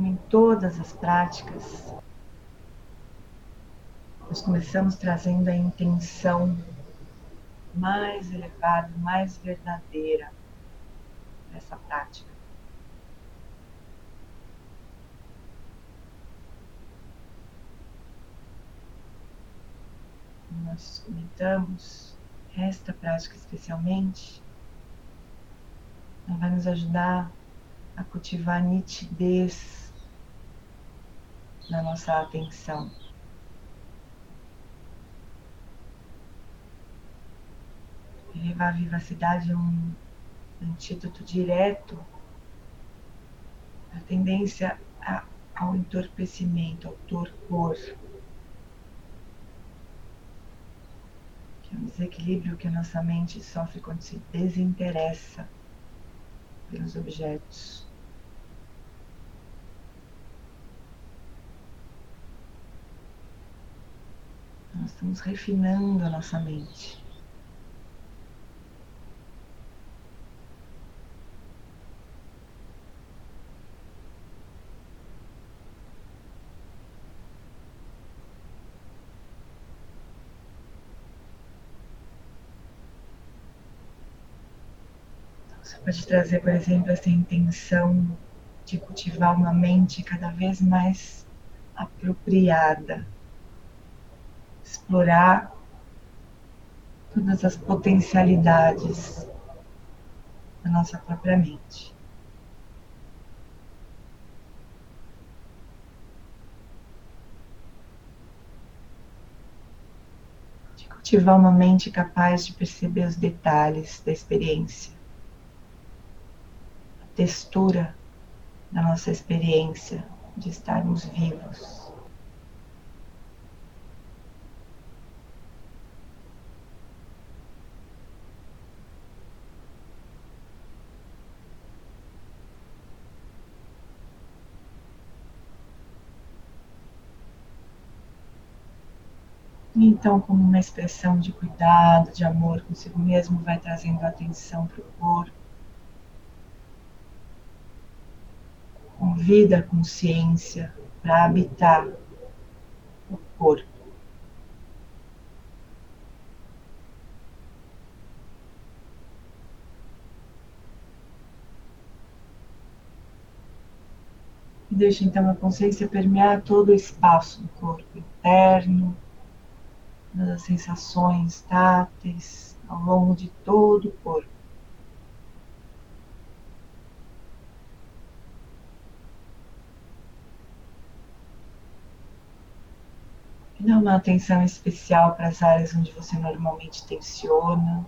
como em todas as práticas, nós começamos trazendo a intenção mais elevada, mais verdadeira dessa prática. Nós comentamos, esta prática especialmente vai nos ajudar a cultivar nitidez na nossa atenção. Elevar a vivacidade é um antídoto direto à tendência a, ao entorpecimento, ao torpor, que é um desequilíbrio que a nossa mente sofre quando se desinteressa pelos objetos. Nós estamos refinando a nossa mente. Você pode trazer, por exemplo, essa intenção de cultivar uma mente cada vez mais apropriada, explorar todas as potencialidades da nossa própria mente. De cultivar uma mente capaz de perceber os detalhes da experiência textura da nossa experiência de estarmos vivos. Então, como uma expressão de cuidado, de amor consigo mesmo, vai trazendo atenção para o corpo. convida a consciência para habitar o corpo. E deixa então a consciência permear todo o espaço do corpo interno, as sensações táteis ao longo de todo o corpo. E dá uma atenção especial para as áreas onde você normalmente tensiona.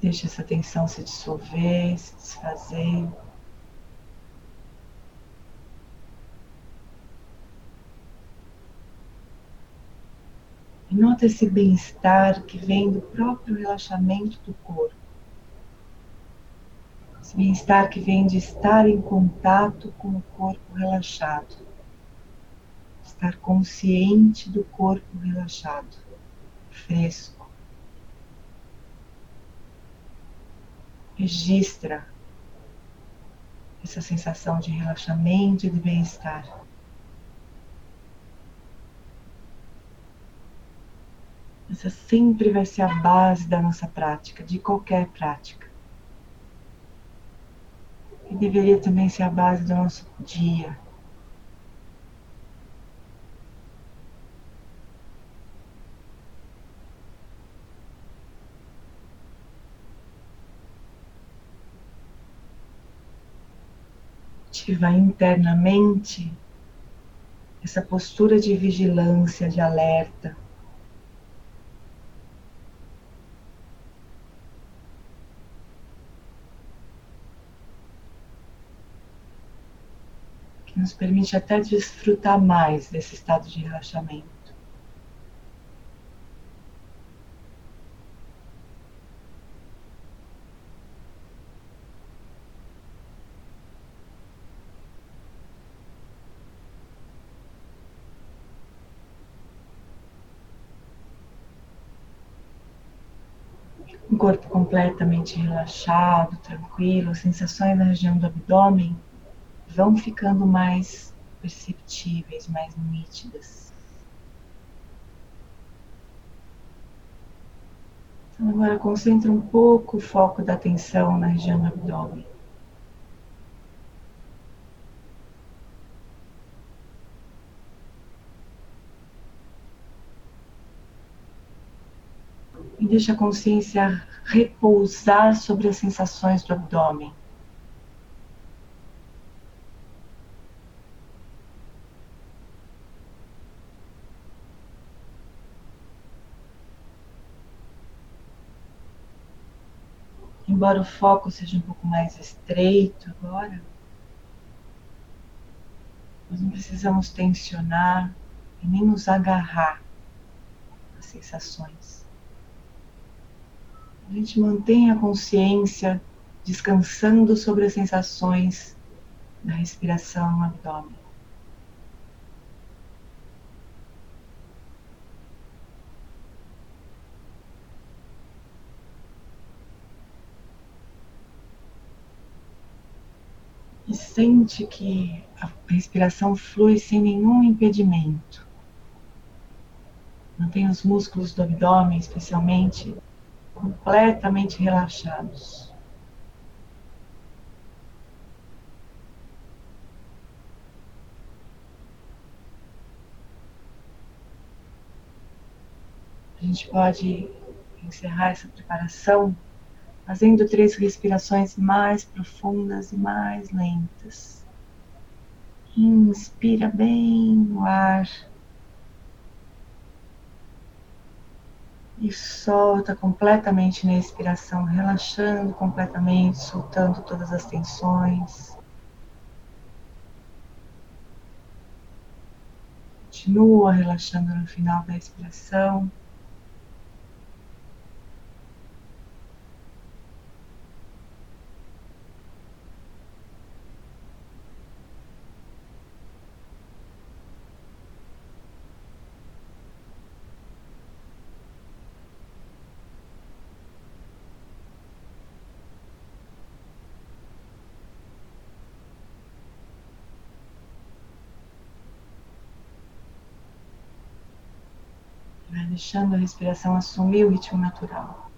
Deixa essa tensão se dissolver, se desfazer. E nota esse bem-estar que vem do próprio relaxamento do corpo. Esse bem-estar que vem de estar em contato com o corpo relaxado. Estar consciente do corpo relaxado, fresco. Registra essa sensação de relaxamento e de bem-estar. Essa sempre vai ser a base da nossa prática, de qualquer prática e deveria também ser a base do nosso dia. Ativar internamente essa postura de vigilância, de alerta. Nos permite até desfrutar mais desse estado de relaxamento. corpo completamente relaxado, tranquilo, sensações na região do abdômen vão ficando mais perceptíveis, mais nítidas. Então agora concentra um pouco o foco da atenção na região do abdômen. e deixa a consciência repousar sobre as sensações do abdômen. Embora o foco seja um pouco mais estreito agora, nós não precisamos tensionar e nem nos agarrar às sensações. A gente mantém a consciência descansando sobre as sensações da respiração no abdômen. E sente que a respiração flui sem nenhum impedimento. Mantém os músculos do abdômen, especialmente, completamente relaxados. A gente pode encerrar essa preparação fazendo três respirações mais profundas e mais lentas. Inspira bem o ar. e solta completamente na expiração, relaxando completamente, soltando todas as tensões. Continua relaxando no final da expiração. Deixando a respiração assumir o ritmo natural.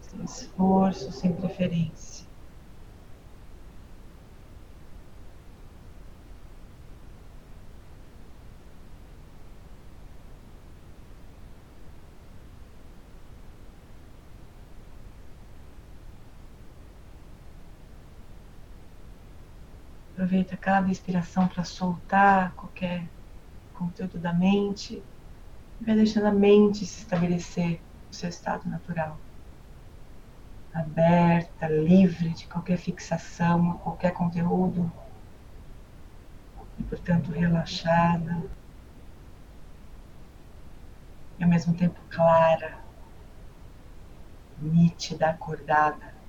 Sem esforço, sem preferência. Aproveita cada inspiração para soltar qualquer conteúdo da mente, vai deixando a mente se estabelecer no seu estado natural. Aberta, livre de qualquer fixação, qualquer conteúdo, e portanto relaxada, e ao mesmo tempo clara, nítida, acordada.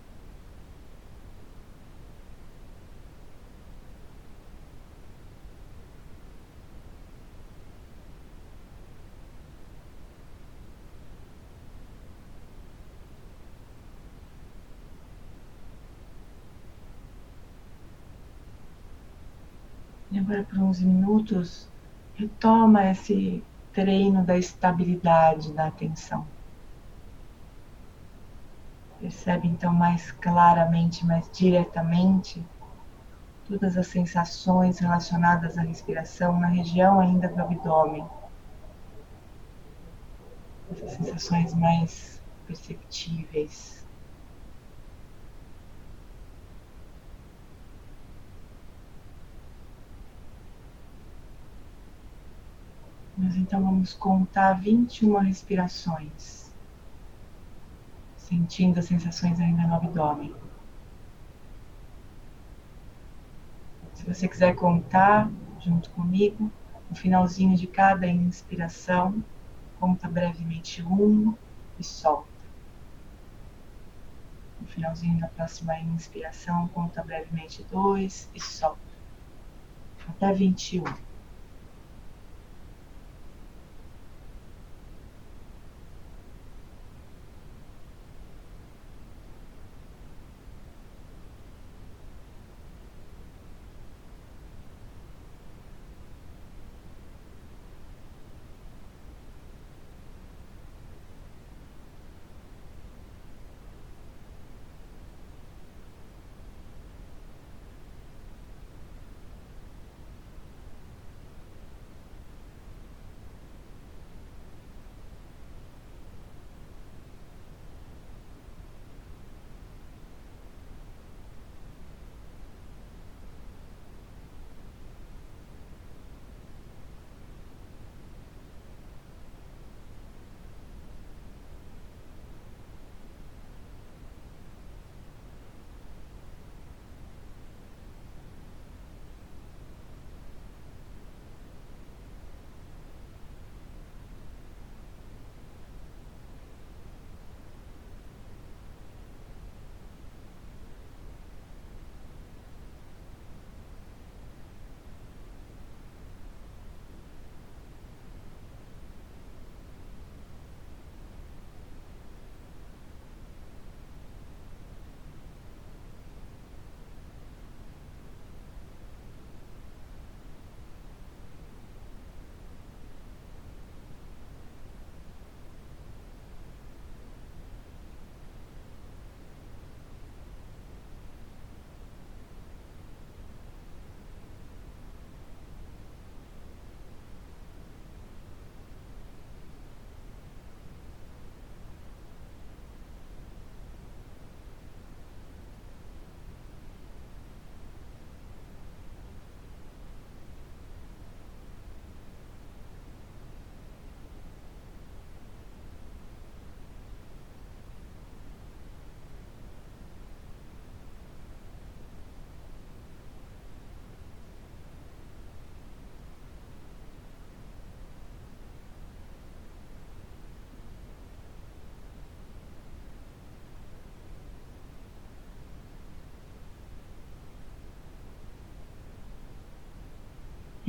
E agora, por uns minutos, retoma esse treino da estabilidade da atenção. Percebe então mais claramente, mais diretamente, todas as sensações relacionadas à respiração na região ainda do abdômen. Essas sensações mais perceptíveis. Nós então vamos contar 21 respirações, sentindo as sensações ainda no abdômen. Se você quiser contar junto comigo, no finalzinho de cada inspiração, conta brevemente um e solta. No finalzinho da próxima inspiração, conta brevemente dois e solta. Até 21.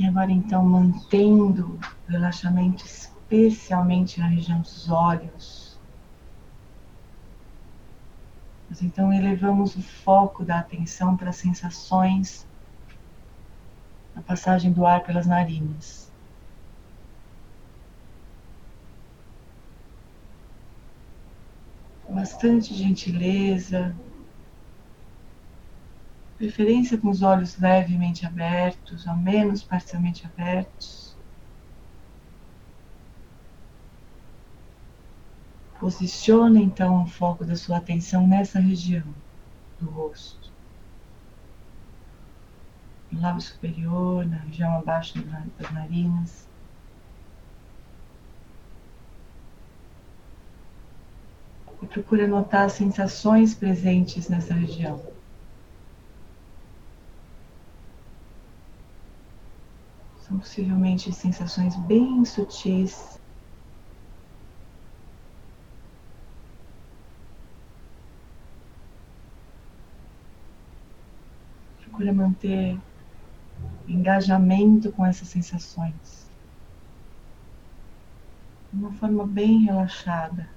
Agora então mantendo o relaxamento especialmente na região dos olhos. Nós então elevamos o foco da atenção para as sensações na passagem do ar pelas narinas. Bastante gentileza, preferência com os olhos levemente abertos, ao menos parcialmente abertos. Posicione então o foco da sua atenção nessa região do rosto. No lábio superior, na região abaixo das narinas. E procure notar as sensações presentes nessa região. São possivelmente sensações bem sutis. Procura manter engajamento com essas sensações. De uma forma bem relaxada.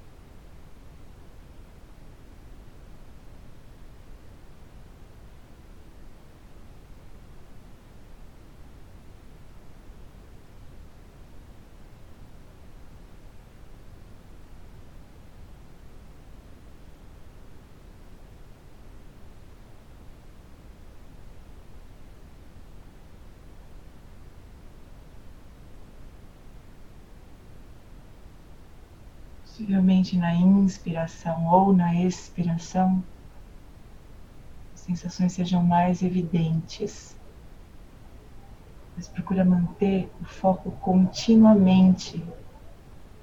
Possivelmente na inspiração ou na expiração, as sensações sejam mais evidentes. Mas procura manter o foco continuamente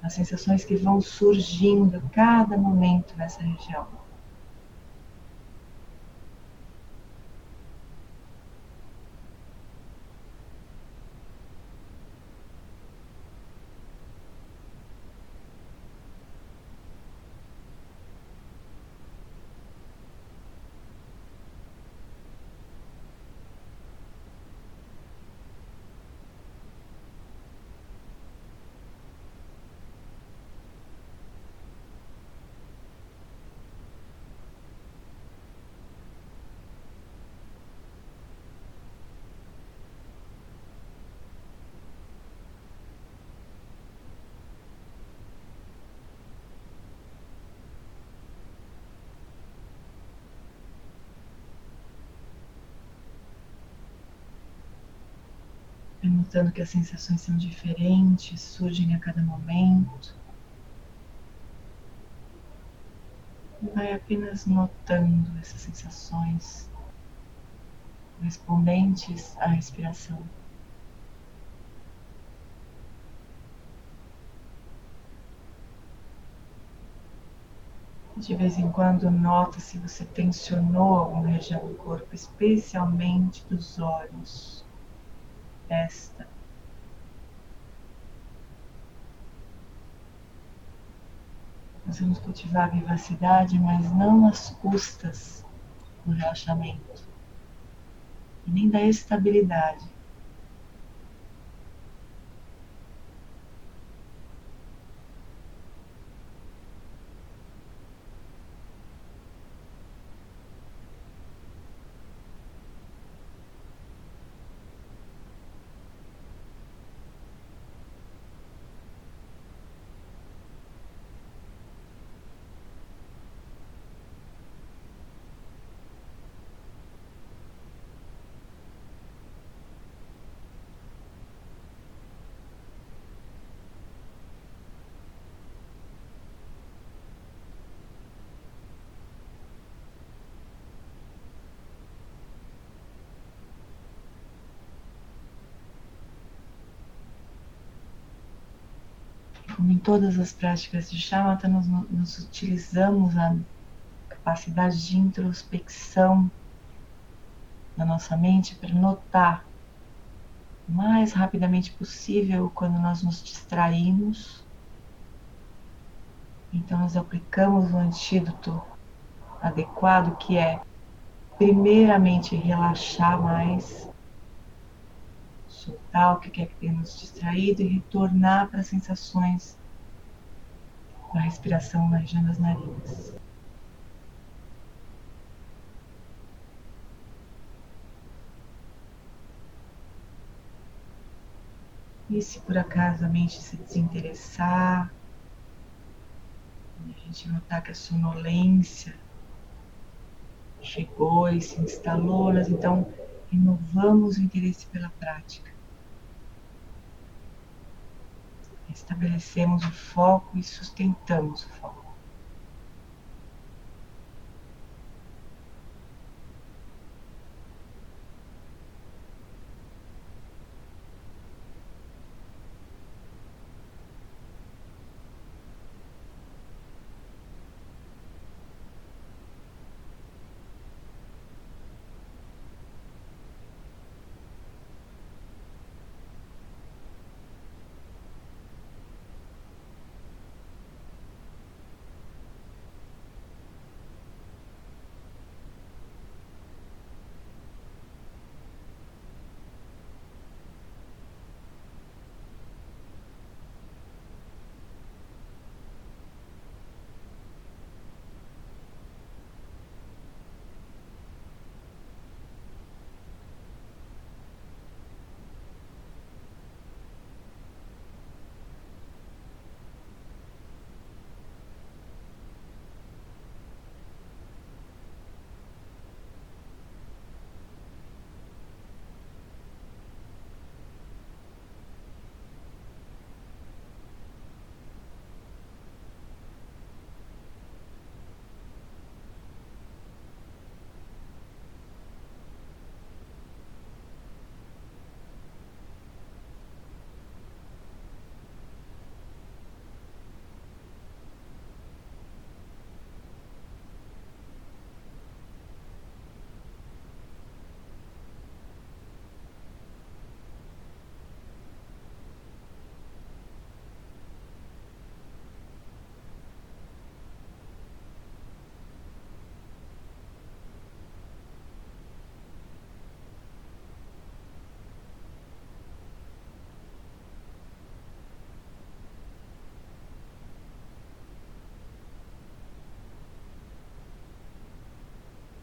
nas sensações que vão surgindo a cada momento nessa região. Notando que as sensações são diferentes, surgem a cada momento. Vai apenas notando essas sensações correspondentes à respiração. De vez em quando, nota se você tensionou alguma região do corpo, especialmente dos olhos esta. Nós vamos cultivar a vivacidade, mas não às custas do relaxamento e nem da estabilidade. Como em todas as práticas de Shamatha, nós, utilizamos a capacidade de introspecção da nossa mente para notar o mais rapidamente possível quando nós nos distraímos. Então, nós aplicamos o antídoto adequado que é, primeiramente, relaxar mais soltar o que quer que tenha nos distraído e retornar para as sensações da respiração na região das narinas. E se por acaso a mente se desinteressar, a gente notar que a sonolência chegou e se instalou, nós então renovamos o interesse pela prática. Estabelecemos o foco e sustentamos o foco.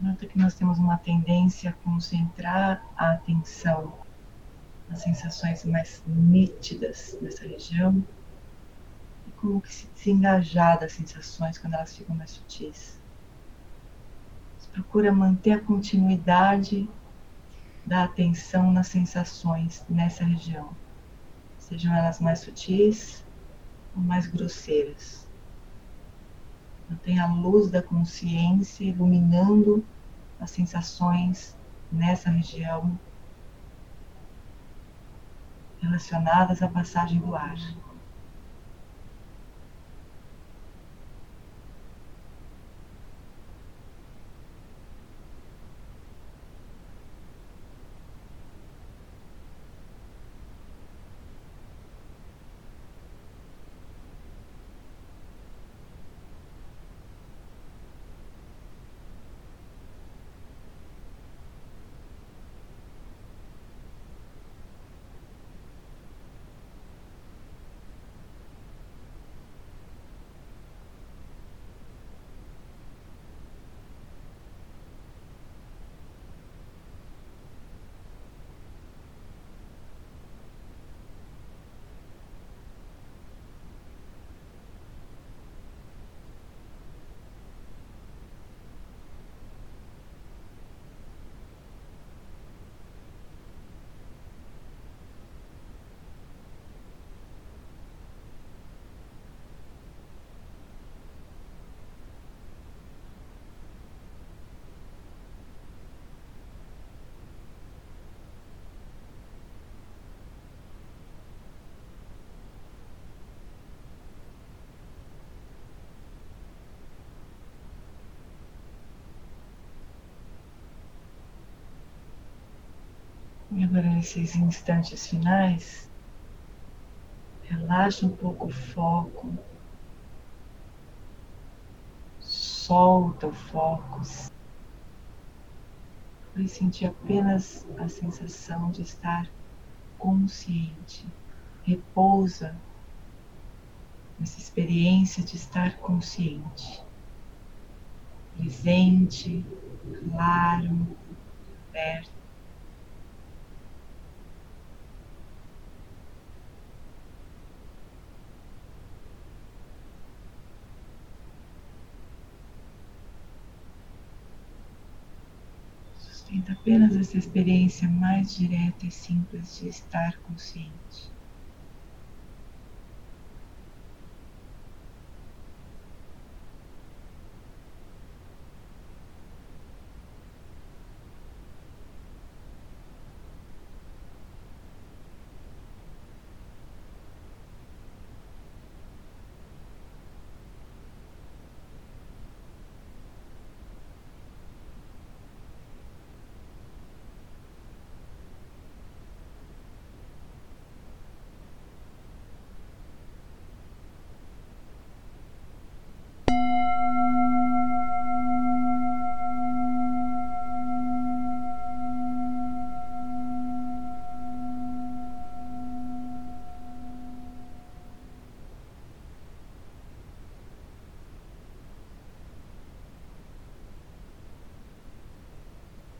Nota que nós temos uma tendência a concentrar a atenção nas sensações mais nítidas dessa região e como que se desengajar das sensações quando elas ficam mais sutis. Você procura manter a continuidade da atenção nas sensações nessa região, sejam elas mais sutis ou mais grosseiras. Mantenha a luz da consciência iluminando as sensações nessa região relacionadas à passagem do ar. E agora, nesses instantes finais, relaxa um pouco o foco, solta o foco e sentir apenas a sensação de estar consciente. Repousa nessa experiência de estar consciente, presente, claro, aberto. Apenas essa experiência mais direta e simples de estar consciente.